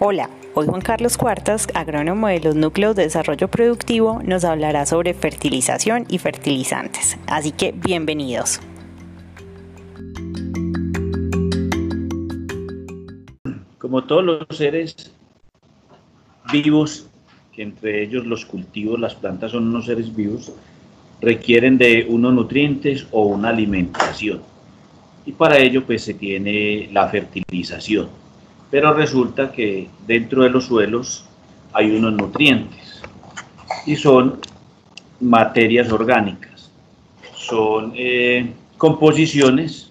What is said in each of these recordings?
Hola, hoy Juan Carlos Cuartas, agrónomo de los núcleos de desarrollo productivo, nos hablará sobre fertilización y fertilizantes. Así que bienvenidos. Como todos los seres vivos, que entre ellos los cultivos, las plantas son unos seres vivos, requieren de unos nutrientes o una alimentación. Y para ello pues se tiene la fertilización pero resulta que dentro de los suelos hay unos nutrientes y son materias orgánicas, son eh, composiciones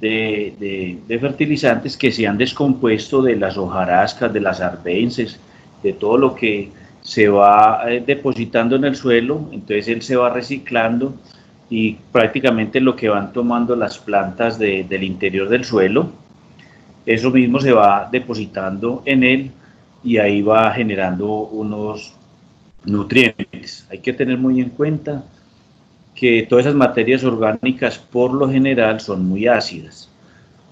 de, fertilizantes que se han descompuesto de las hojarascas, de las arbences, de todo lo que se va eh, depositando en el suelo, entonces él se va reciclando y prácticamente lo que van tomando las plantas del interior del suelo, eso mismo se va depositando en él y ahí va generando unos nutrientes. Hay que tener muy en cuenta que todas esas materias orgánicas por lo general son muy ácidas.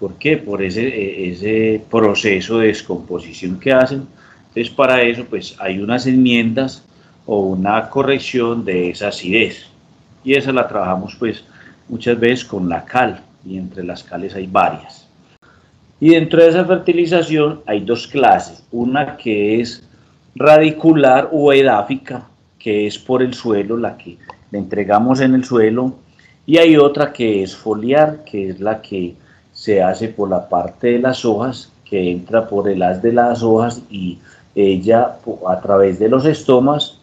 ¿Por qué? Por ese, ese proceso de descomposición que hacen. Entonces para eso pues hay unas enmiendas o una corrección de esa acidez. Y esa la trabajamos pues muchas veces con la cal y entre las cales hay varias. Y dentro de esa fertilización hay dos clases, una que es radicular o edáfica, que es por el suelo, la que le entregamos en el suelo, y hay otra que es foliar, que es la que se hace por la parte de las hojas, que entra por el haz de las hojas y ella a través de los estomas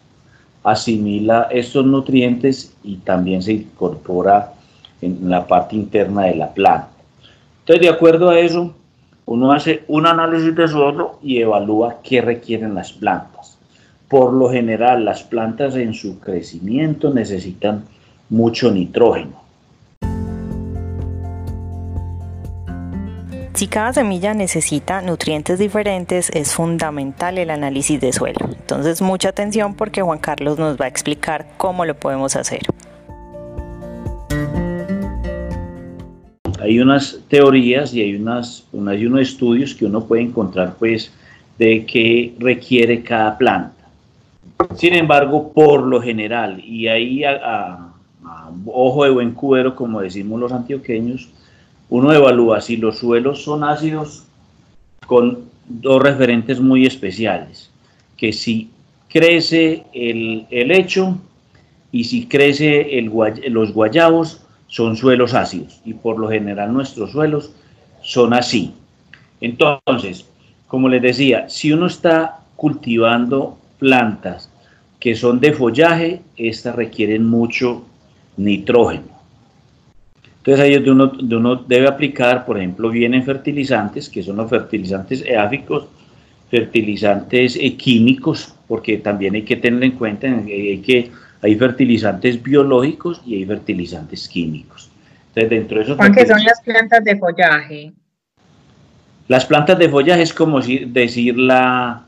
asimila estos nutrientes y también se incorpora en la parte interna de la planta. Entonces, de acuerdo a eso, uno hace un análisis de suelo y evalúa qué requieren las plantas. Por lo general, las plantas en su crecimiento necesitan mucho nitrógeno. Si cada semilla necesita nutrientes diferentes, es fundamental el análisis de suelo. Entonces, mucha atención porque Juan Carlos nos va a explicar cómo lo podemos hacer. Hay unas teorías y hay, unas, hay unos estudios que uno puede encontrar pues de qué requiere cada planta. Sin embargo, por lo general, y ahí a, ojo de buen cubero, como decimos los antioqueños, uno evalúa si los suelos son ácidos con dos referentes muy especiales, que si crece el, el hecho y si crece el, los guayabos, son suelos ácidos y por lo general nuestros suelos son así. Entonces, como les decía, si uno está cultivando plantas que son de follaje, estas requieren mucho nitrógeno. Entonces ahí es donde uno, debe aplicar, por ejemplo, vienen fertilizantes, que son los fertilizantes eáficos, fertilizantes químicos, porque también hay que tener en cuenta hay que hay fertilizantes biológicos y hay fertilizantes químicos. Entonces, dentro de esos ¿Qué son las plantas de follaje? Las plantas de follaje es como decir la,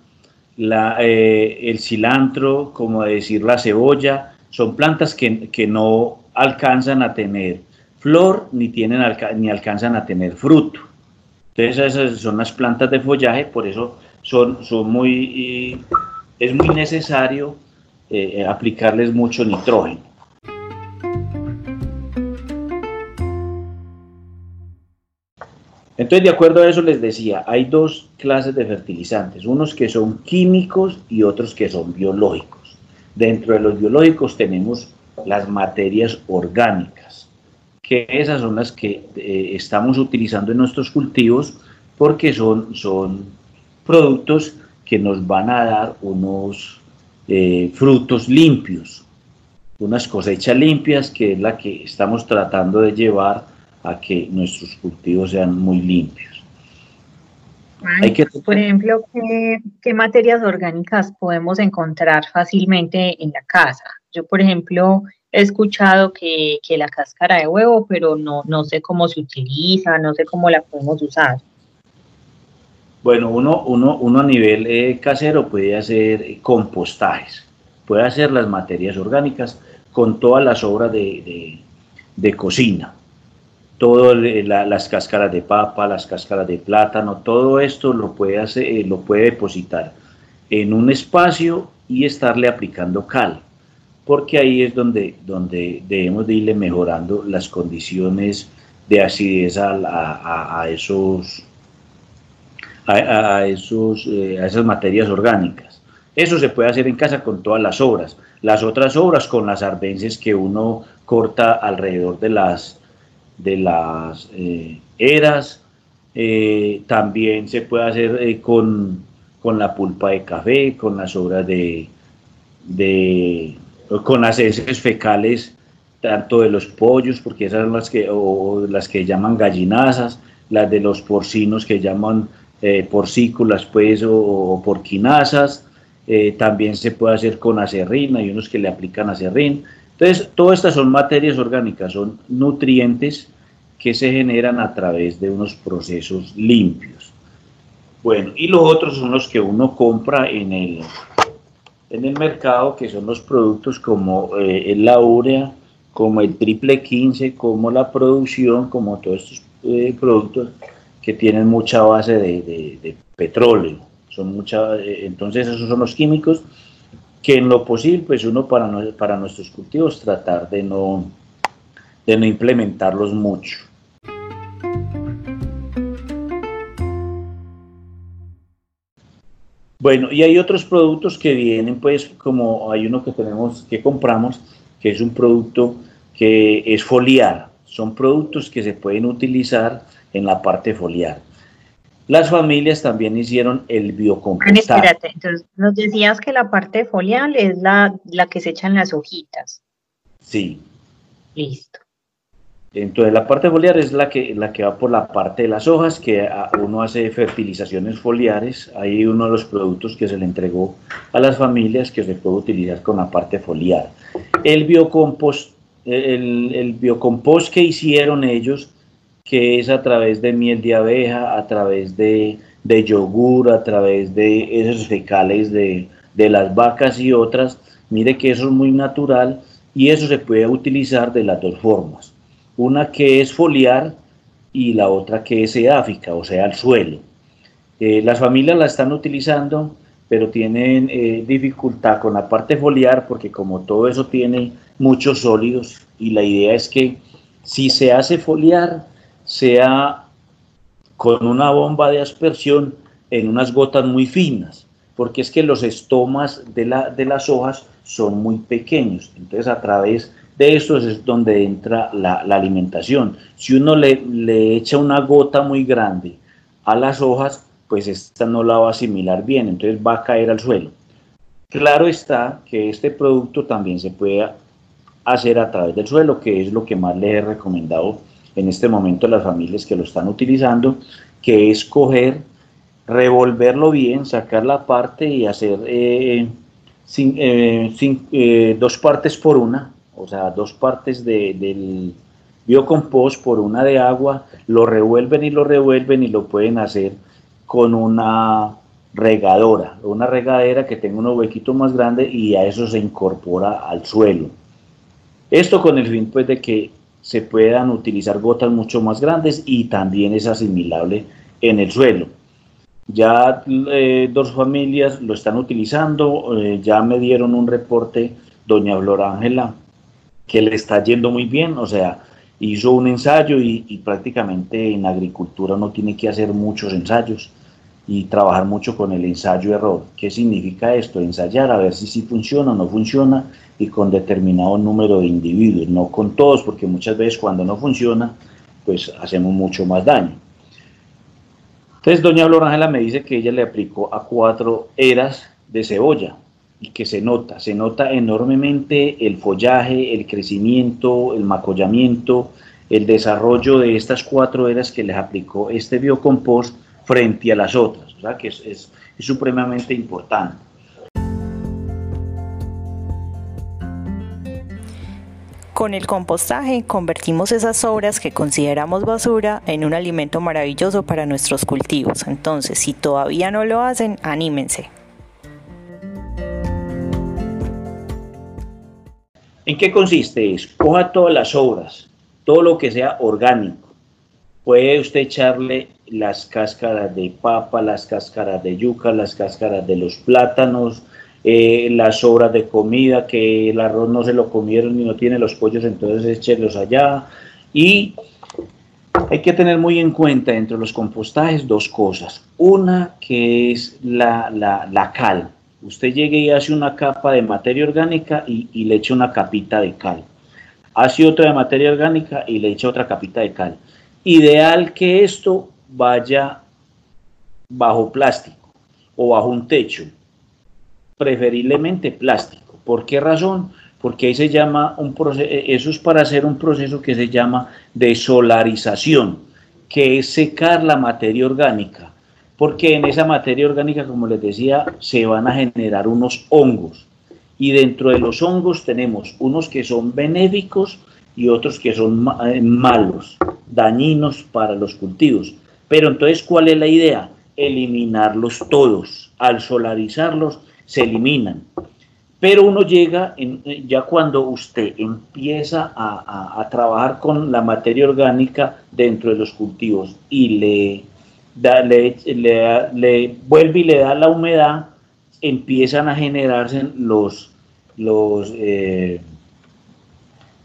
eh, el cilantro, como decir la cebolla, son plantas que, no alcanzan a tener flor ni, tienen, ni alcanzan a tener fruto. Entonces esas son las plantas de follaje, por eso son, son muy, es muy necesario eh, aplicarles mucho nitrógeno. Entonces, de acuerdo a eso les decía, hay dos clases de fertilizantes, unos que son químicos y otros que son biológicos. Dentro de los biológicos tenemos las materias orgánicas, que esas son las que eh, estamos utilizando en nuestros cultivos porque son, son productos que nos van a dar unos eh, frutos limpios, unas cosechas limpias, que es la que estamos tratando de llevar a que nuestros cultivos sean muy limpios. Por ejemplo, ¿qué, materias orgánicas podemos encontrar fácilmente en la casa? Yo, por ejemplo, he escuchado que, la cáscara de huevo, pero no, no sé cómo se utiliza, no sé cómo la podemos usar. Bueno, uno, uno, uno a nivel eh, casero puede hacer compostajes, puede hacer las materias orgánicas con todas las obras de, cocina. todas las cáscaras de papa, las cáscaras de plátano, todo esto lo puede, hacer, eh, lo puede depositar en un espacio y estarle aplicando cal, porque ahí es donde, donde debemos de irle mejorando las condiciones de acidez a, esos, a, esos, eh, a esas materias orgánicas. Eso se puede hacer en casa con todas las obras. Las otras obras con las arbences que uno corta alrededor de las, de las eh, eras. Eh, también se puede hacer eh, con, con, la pulpa de café, con las obras de, de con las heces fecales, tanto de los pollos, porque esas son las que, o las que llaman gallinazas, las de los porcinos que llaman porcículas, pues, o, o porquinazas. también se puede hacer con acerrín, hay unos que le aplican acerrín. Entonces, todas estas son materias orgánicas, son nutrientes que se generan a través de unos procesos limpios. Bueno, y los otros son los que uno compra en el, en el mercado, que son los productos como eh, la urea, como el triple 15, como la producción, como todos estos eh, productos que tienen mucha base de, petróleo. Son mucha, eh, entonces esos son los químicos que en lo posible, pues uno para, para nuestros cultivos tratar de no, de no implementarlos mucho. Bueno, y hay otros productos que vienen, pues, como hay uno que tenemos, que compramos, que es un producto que es foliar. Son productos que se pueden utilizar en la parte foliar. Las familias también hicieron el biocompostaje. Espérate, entonces nos decías que la parte folial es la, la que se echan las hojitas. Sí. Listo. Entonces la parte foliar es la que, la que va por la parte de las hojas, que uno hace fertilizaciones foliares. Hay uno de los productos que se le entregó a las familias que se puede utilizar con la parte foliar. El biocompost, el, el biocompost que hicieron ellos que es a través de miel de abeja, a través de, yogur, a través de esos fecales de, las vacas y otras. Mire que eso es muy natural y eso se puede utilizar de las dos formas. Una que es foliar y la otra que es edáfica, o sea, al suelo. Eh, las familias la están utilizando, pero tienen eh, dificultad con la parte foliar porque como todo eso tiene muchos sólidos y la idea es que si se hace foliar, sea con una bomba de aspersión en unas gotas muy finas, porque es que los estomas de, la, de las hojas son muy pequeños. Entonces a través de esto es donde entra la, alimentación. Si uno le, le, echa una gota muy grande a las hojas, pues esta no la va a asimilar bien, entonces va a caer al suelo. Claro está que este producto también se puede hacer a través del suelo, que es lo que más le he recomendado en este momento las familias que lo están utilizando, que es coger, revolverlo bien, sacar la parte y hacer eh, eh, eh, dos partes por una, o sea, dos partes del biocompost por una de agua, lo revuelven y lo revuelven y lo pueden hacer con una regadora, una regadera que tenga un huequito más grande y a eso se incorpora al suelo. Esto con el fin pues de que se puedan utilizar gotas mucho más grandes y también es asimilable en el suelo. Ya eh, dos familias lo están utilizando, eh, ya me dieron un reporte, doña Flor Ángela, que le está yendo muy bien, o sea, hizo un ensayo y, y prácticamente en agricultura no tiene que hacer muchos ensayos y trabajar mucho con el ensayo-error. ¿Qué significa esto? Ensayar a ver si sí funciona o no funciona y con determinado número de individuos, no con todos, porque muchas veces cuando no funciona, pues hacemos mucho más daño. Entonces, doña Florangela me dice que ella le aplicó a cuatro eras de cebolla y que se nota, se nota enormemente el follaje, el crecimiento, el macollamiento, el desarrollo de estas cuatro eras que les aplicó este biocompost frente a las otras, o sea que es, es, supremamente importante. Con el compostaje convertimos esas sobras que consideramos basura en un alimento maravilloso para nuestros cultivos. Entonces, si todavía no lo hacen, anímense. ¿En qué consiste eso? Coja todas las sobras, todo lo que sea orgánico, Puede usted echarle las cáscaras de papa, las cáscaras de yuca, las cáscaras de los plátanos, eh, las sobras de comida, que el arroz no se lo comieron y no tiene los pollos, entonces échelos allá. Y hay que tener muy en cuenta entre los compostajes dos cosas. Una que es la, la, cal. Usted llegue y hace una capa de materia orgánica y, y le echa una capita de cal. Hace otra de materia orgánica y le echa otra capita de cal. Ideal que esto vaya bajo plástico o bajo un techo, preferiblemente plástico. ¿Por qué razón? Porque ahí se llama un proceso, eso es para hacer un proceso que se llama desolarización, que es secar la materia orgánica, porque en esa materia orgánica, como les decía, se van a generar unos hongos. Y dentro de los hongos tenemos unos que son benéficos y otros que son eh, malos, dañinos para los cultivos. Pero entonces, ¿cuál es la idea? Eliminarlos todos. Al solarizarlos, se eliminan. Pero uno llega, en, ya cuando usted empieza a, trabajar con la materia orgánica dentro de los cultivos y le, le, vuelve y le da la humedad, empiezan a generarse los, eh,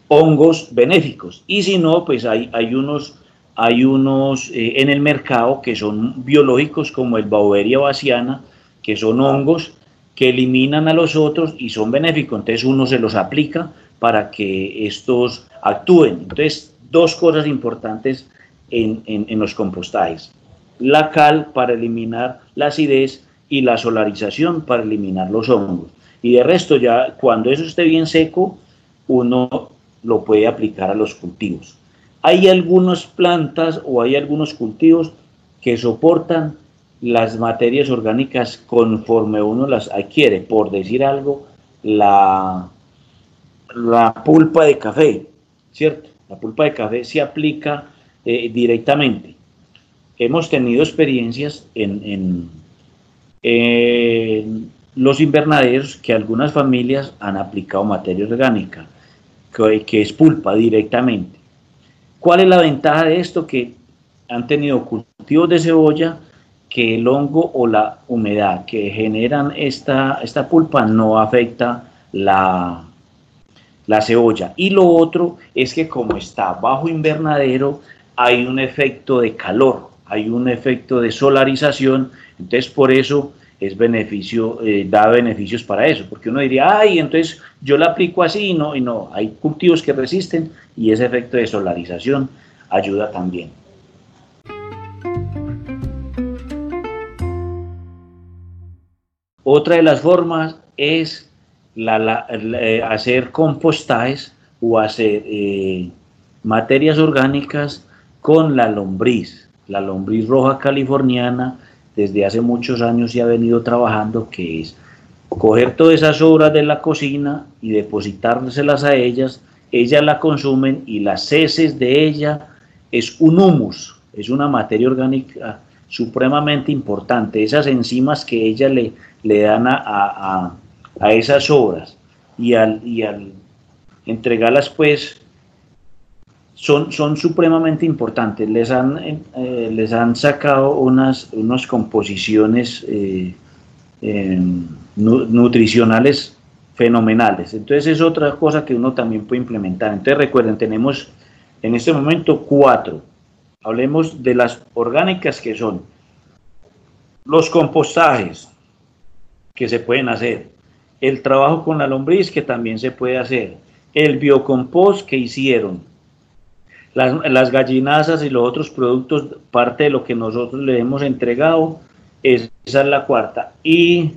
hongos benéficos. Y si no, pues hay unos, hay unos eh, en el mercado que son biológicos, como el Bauberia baciana, que son hongos que eliminan a los otros y son benéficos. Entonces uno se los aplica para que estos actúen. Entonces, dos cosas importantes en, en los compostajes. La cal para eliminar la acidez y la solarización para eliminar los hongos. Y de resto, ya cuando eso esté bien seco, uno lo puede aplicar a los cultivos. Hay algunas plantas o hay algunos cultivos que soportan las materias orgánicas conforme uno las adquiere. Por decir algo, la, pulpa de café, ¿cierto? La pulpa de café se aplica eh, directamente. Hemos tenido experiencias en, en los invernaderos que algunas familias han aplicado materia orgánica que, es pulpa directamente. ¿Cuál es la ventaja de esto? Que han tenido cultivos de cebolla que el hongo o la humedad que generan esta, esta pulpa no afecta la, la cebolla. Y lo otro es que como está bajo invernadero, hay un efecto de calor, hay un efecto de solarización, entonces por eso es beneficio, eh, da beneficios para eso, porque uno diría, ay, entonces yo la aplico así y no, y no, hay cultivos que resisten y ese efecto de solarización ayuda también. Otra de las formas es la, eh, hacer compostajes o hacer eh, materias orgánicas con la lombriz, la lombriz roja californiana, desde hace muchos años se ha venido trabajando, que es coger todas esas obras de la cocina y depositárselas a ellas, ellas la consumen y las heces de ella es un humus, es una materia orgánica supremamente importante, esas enzimas que ellas le, le dan a, a, esas obras y al, y al entregarlas pues son, son supremamente importantes. Les han, eh, les han sacado unas, unas composiciones eh, em, nutricionales fenomenales. Entonces es otra cosa que uno también puede implementar. Entonces recuerden, tenemos en este momento cuatro. Hablemos de las orgánicas que son los compostajes que se pueden hacer, el trabajo con la lombriz que también se puede hacer, el biocompost que hicieron, las, gallinazas y los otros productos, parte de lo que nosotros le hemos entregado, esa es la cuarta. Y,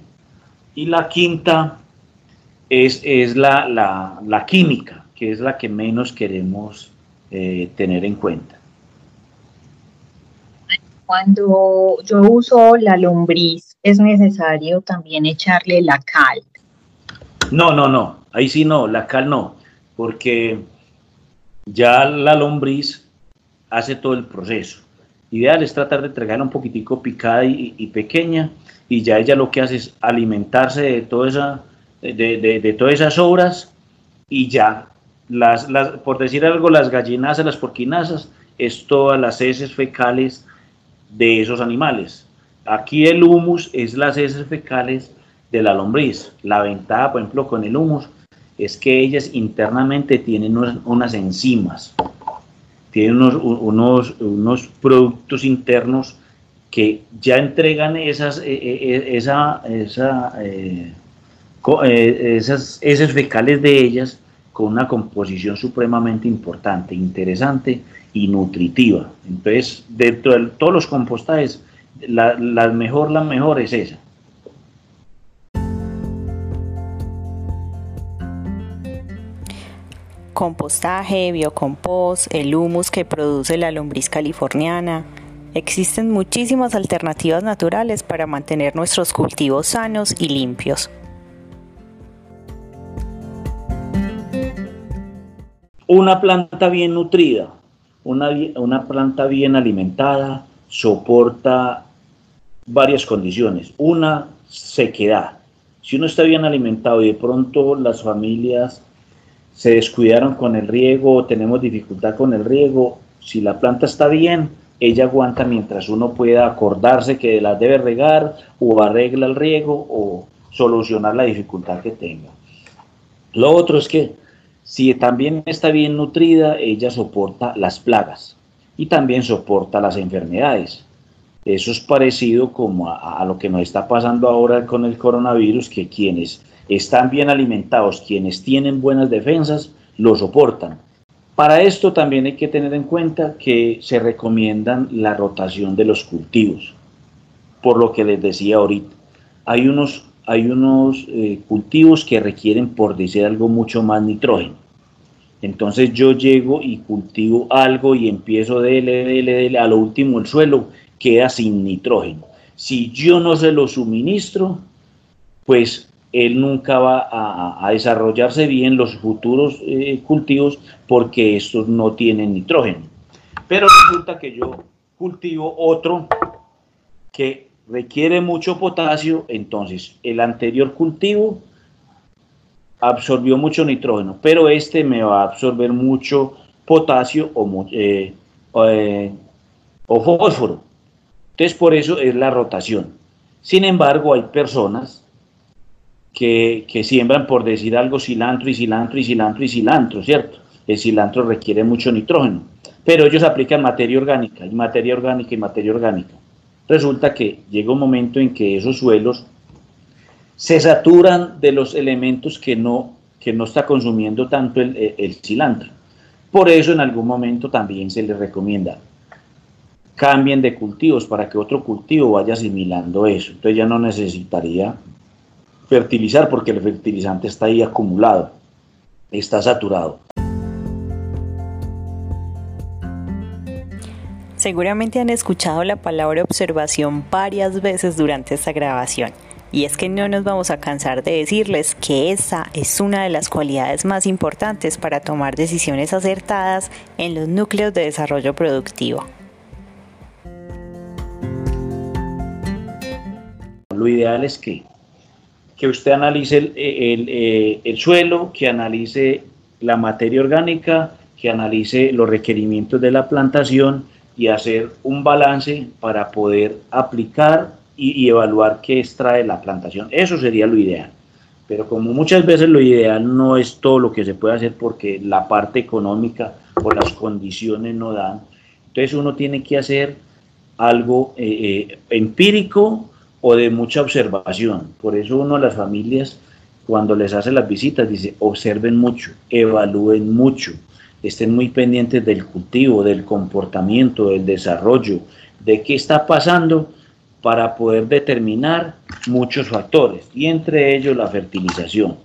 la quinta es, es la, la, química, que es la que menos queremos eh, tener en cuenta. Cuando yo uso la lombriz, ¿es necesario también echarle la cal? No, no, no, ahí sí no, la cal no, porque ya la lombriz hace todo el proceso. Ideal es tratar de entregarla un poquitico picada y, pequeña y ya ella lo que hace es alimentarse de, toda esa, de, todas esas obras y ya, las, por decir algo, las gallinazas, las porquinazas, es todas las heces fecales de esos animales. Aquí el humus es las heces fecales de la lombriz. La ventaja, por ejemplo, con el humus es que ellas internamente tienen unas, enzimas, tienen unos, unos, productos internos que ya entregan esas, eh, eh, esa, esa, eh, esas heces fecales de ellas con una composición supremamente importante, interesante y nutritiva. Entonces, dentro de todos los compostajes, la, mejor, la mejor es esa. Compostaje, biocompost, el humus que produce la lombriz californiana. Existen muchísimas alternativas naturales para mantener nuestros cultivos sanos y limpios. Una planta bien nutrida, una, una planta bien alimentada, soporta varias condiciones. Una, sequedad. Si uno está bien alimentado y de pronto las familias se descuidaron con el riego tenemos dificultad con el riego, si la planta está bien, ella aguanta mientras uno pueda acordarse que la debe regar o arregla el riego o solucionar la dificultad que tenga. Lo otro es que si también está bien nutrida, ella soporta las plagas y también soporta las enfermedades. Eso es parecido como a, lo que nos está pasando ahora con el coronavirus, que quienes están bien alimentados, quienes tienen buenas defensas, lo soportan. Para esto también hay que tener en cuenta que se recomiendan la rotación de los cultivos, por lo que les decía ahorita. Hay unos, hay unos eh, cultivos que requieren, por decir algo, mucho más nitrógeno. Entonces yo llego y cultivo algo y empiezo de dele, a lo último el suelo queda sin nitrógeno. Si yo no se lo suministro, pues él nunca va a, desarrollarse bien los futuros eh, cultivos porque estos no tienen nitrógeno. Pero resulta que yo cultivo otro que requiere mucho potasio, entonces el anterior cultivo absorbió mucho nitrógeno, pero este me va a absorber mucho potasio o, eh, eh, o fósforo. Entonces, por eso es la rotación. Sin embargo, hay personas que, siembran, por decir algo, cilantro y cilantro y cilantro y cilantro, ¿cierto? El cilantro requiere mucho nitrógeno, pero ellos aplican materia orgánica y materia orgánica y materia orgánica. Resulta que llega un momento en que esos suelos se saturan de los elementos que no, que no está consumiendo tanto el, cilantro. Por eso en algún momento también se les recomienda cambien de cultivos para que otro cultivo vaya asimilando eso. Entonces ya no necesitaría fertilizar porque el fertilizante está ahí acumulado, está saturado. Seguramente han escuchado la palabra observación varias veces durante esta grabación. Y es que no nos vamos a cansar de decirles que esa es una de las cualidades más importantes para tomar decisiones acertadas en los núcleos de desarrollo productivo. Lo ideal es que, que usted analice el, eh, el, suelo, que analice la materia orgánica, que analice los requerimientos de la plantación y hacer un balance para poder aplicar y, evaluar qué extrae la plantación. Eso sería lo ideal. Pero como muchas veces lo ideal no es todo lo que se puede hacer porque la parte económica o las condiciones no dan, entonces uno tiene que hacer algo eh, eh, empírico o de mucha observación. Por eso uno a las familias, cuando les hace las visitas, dice, observen mucho, evalúen mucho, estén muy pendientes del cultivo, del comportamiento, del desarrollo, de qué está pasando para poder determinar muchos factores y entre ellos la fertilización.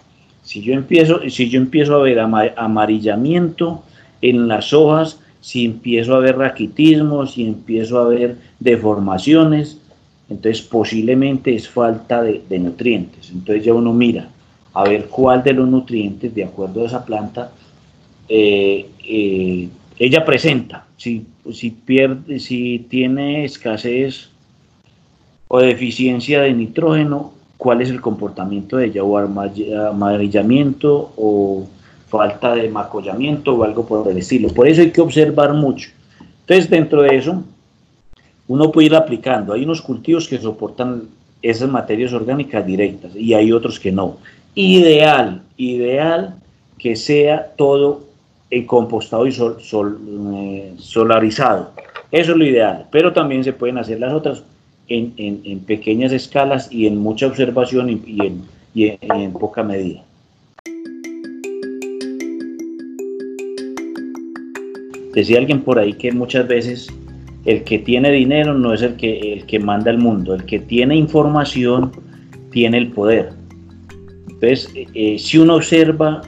Si yo empiezo, si yo empiezo a ver amarillamiento en las hojas, si empiezo a ver raquitismo, si empiezo a ver deformaciones, entonces posiblemente es falta de, nutrientes. Entonces ya uno mira a ver cuál de los nutrientes, de acuerdo a esa planta, eh, eh, ella presenta. Si, si, pierde, si tiene escasez o deficiencia de nitrógeno, cuál es el comportamiento de ella, o amarillamiento o falta de macollamiento o algo por el estilo. Por eso hay que observar mucho. Entonces, dentro de eso, uno puede ir aplicando. Hay unos cultivos que soportan esas materias orgánicas directas y hay otros que no. Ideal, ideal que sea todo compostado y sol, eh, solarizado. Eso es lo ideal, pero también se pueden hacer las otras en, en, pequeñas escalas y en mucha observación y, en, y en poca medida. Decía alguien por ahí que muchas veces el que tiene dinero no es el que, el que manda el mundo, el que tiene información tiene el poder. Entonces, eh, eh, si uno observa,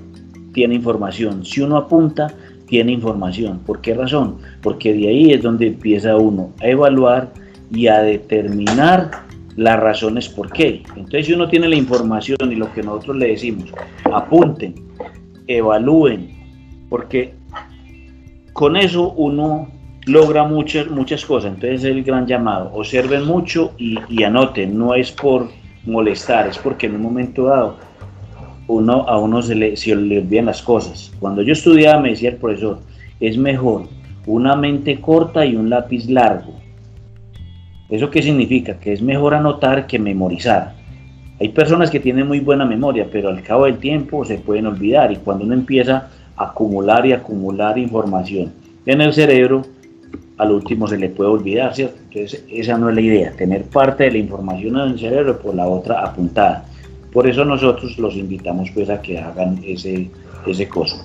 tiene información, si uno apunta, tiene información. ¿Por qué razón? Porque de ahí es donde empieza uno a evaluar y a determinar las razones por qué. Entonces, si uno tiene la información y lo que nosotros le decimos, apunten, evalúen, porque con eso uno logra muchas, muchas cosas. Entonces, es el gran llamado, observen mucho y, anoten, no es por molestar, es porque en un momento dado uno, a uno se le, se le olvidan las cosas. Cuando yo estudiaba me decía el profesor, es mejor una mente corta y un lápiz largo ¿Eso qué significa? Que es mejor anotar que memorizar. Hay personas que tienen muy buena memoria, pero al cabo del tiempo se pueden olvidar y cuando uno empieza a acumular y acumular información en el cerebro, al último se le puede olvidar, ¿cierto? Entonces esa no es la idea, tener parte de la información en el cerebro por la otra apuntada. Por eso nosotros los invitamos pues a que hagan ese, ese coso.